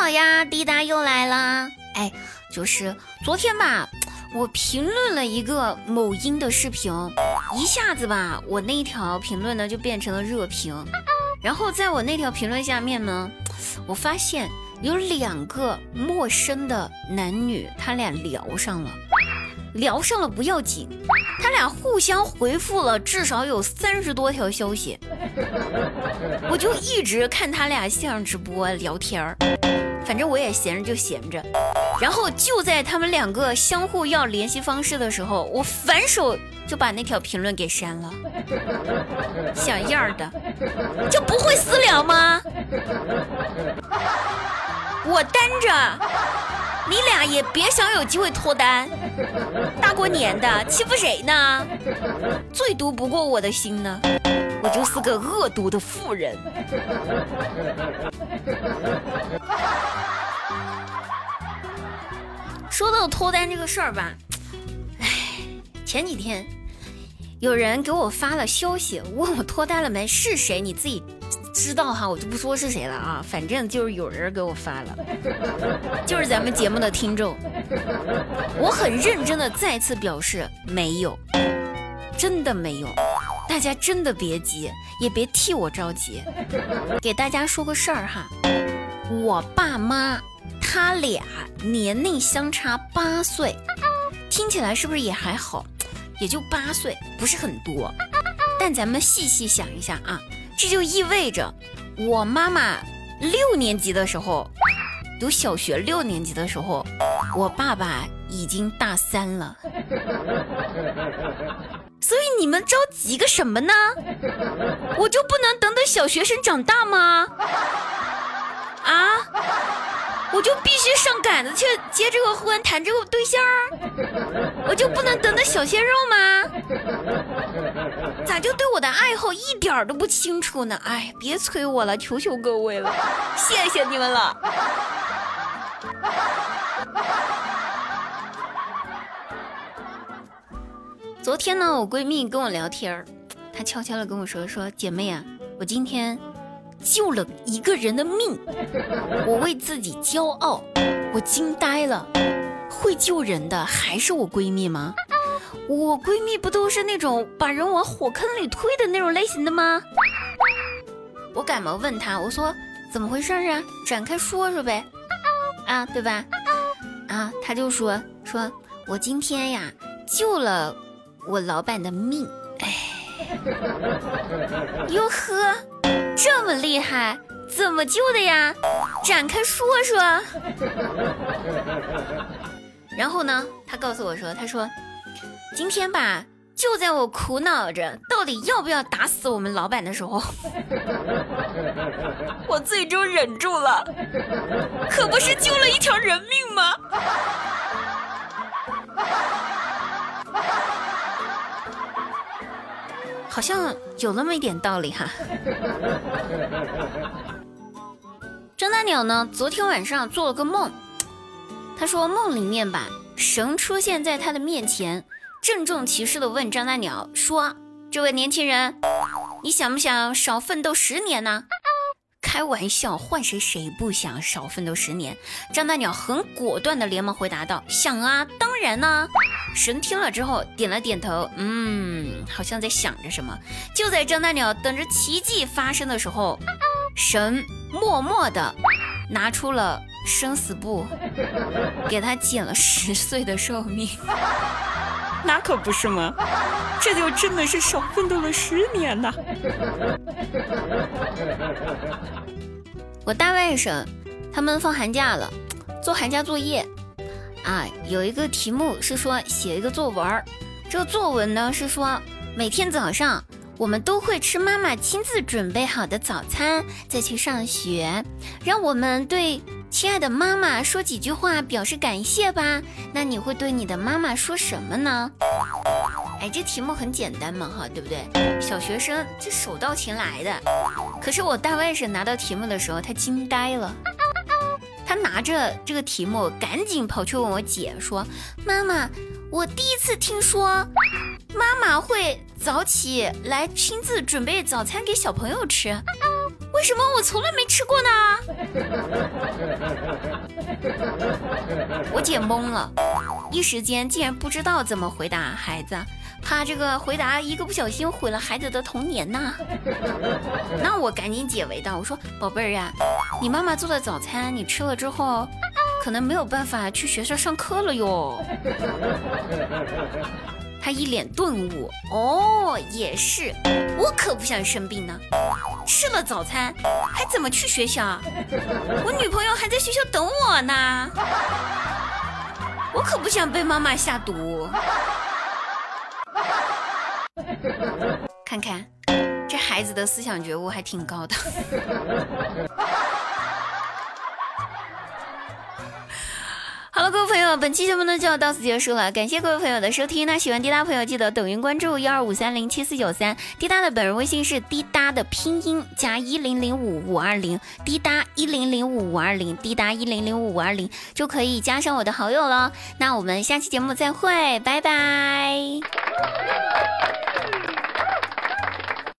好呀，滴答又来了。哎，就是昨天吧，我评论了一个某音的视频，一下子吧，我那条评论呢就变成了热评。然后在我那条评论下面呢，我发现有两个陌生的男女，他俩聊上了。聊上了不要紧，他俩互相回复了至少有三十多条消息，我就一直看他俩线上直播聊天儿，反正我也闲着就闲着。然后就在他们两个相互要联系方式的时候，我反手就把那条评论给删了。小样儿的，就不会私聊吗？我单着。你俩也别想有机会脱单，大过年的欺负谁呢？最毒不过我的心呢，我就是个恶毒的妇人。说到脱单这个事儿吧，哎，前几天有人给我发了消息，问我脱单了没？是谁？你自己。知道哈，我就不说是谁了啊，反正就是有人给我发了，就是咱们节目的听众。我很认真的再次表示没有，真的没有，大家真的别急，也别替我着急。给大家说个事儿哈，我爸妈他俩年龄相差八岁，听起来是不是也还好？也就八岁，不是很多。但咱们细细想一下啊。这就意味着，我妈妈六年级的时候，读小学六年级的时候，我爸爸已经大三了。所以你们着急个什么呢？我就不能等等小学生长大吗？啊？我就必须上杆子去结这个婚，谈这个对象我就不能等等小鲜肉吗？咋就对我的爱好一点都不清楚呢？哎，别催我了，求求各位了，谢谢你们了。昨天呢，我闺蜜跟我聊天儿，她悄悄的跟我说：“说姐妹啊，我今天。”救了一个人的命，我为自己骄傲，我惊呆了。会救人的还是我闺蜜吗？我闺蜜不都是那种把人往火坑里推的那种类型的吗？我赶忙问她，我说怎么回事啊？展开说说呗，啊，对吧？啊，她就说说我今天呀救了我老板的命，哎，哟呵。这么厉害，怎么救的呀？展开说说。然后呢，他告诉我说：“他说，今天吧，就在我苦恼着到底要不要打死我们老板的时候，我最终忍住了，可不是救了一条人命吗？”好像有那么一点道理哈。张大鸟呢，昨天晚上做了个梦，他说梦里面吧，神出现在他的面前，郑重其事的问张大鸟说：“这位年轻人，你想不想少奋斗十年呢？”开玩笑，换谁谁不想少奋斗十年？张大鸟很果断的连忙回答道：“想啊，当然呢。”神听了之后点了点头，嗯，好像在想着什么。就在张大鸟等着奇迹发生的时候，神默默的拿出了生死簿，给他减了十岁的寿命。那可不是吗？这就真的是少奋斗了十年呐！我大外甥他们放寒假了，做寒假作业啊，有一个题目是说写一个作文这个作文呢是说每天早上我们都会吃妈妈亲自准备好的早餐，再去上学，让我们对。亲爱的妈妈，说几句话表示感谢吧。那你会对你的妈妈说什么呢？哎，这题目很简单嘛，哈，对不对？小学生这手到擒来的。可是我大外甥拿到题目的时候，他惊呆了。他拿着这个题目，赶紧跑去问我姐说：“妈妈，我第一次听说妈妈会早起来亲自准备早餐给小朋友吃。”为什么我从来没吃过呢？我姐懵了，一时间竟然不知道怎么回答孩子，怕这个回答一个不小心毁了孩子的童年呐。那我赶紧解围道，我说宝贝儿呀，你妈妈做的早餐你吃了之后，可能没有办法去学校上课了哟。他一脸顿悟，哦，也是，我可不想生病呢。吃了早餐还怎么去学校？我女朋友还在学校等我呢。我可不想被妈妈下毒。看看，这孩子的思想觉悟还挺高的。好了，各位朋友，本期节目呢就要到此结束了，感谢各位朋友的收听。那喜欢滴答朋友记得抖音关注幺二五三零七四九三，滴答的本人微信是滴答的拼音加一零零五五二零，滴答一零零五五二零，滴答一零零五五二零就可以加上我的好友了。那我们下期节目再会，拜拜。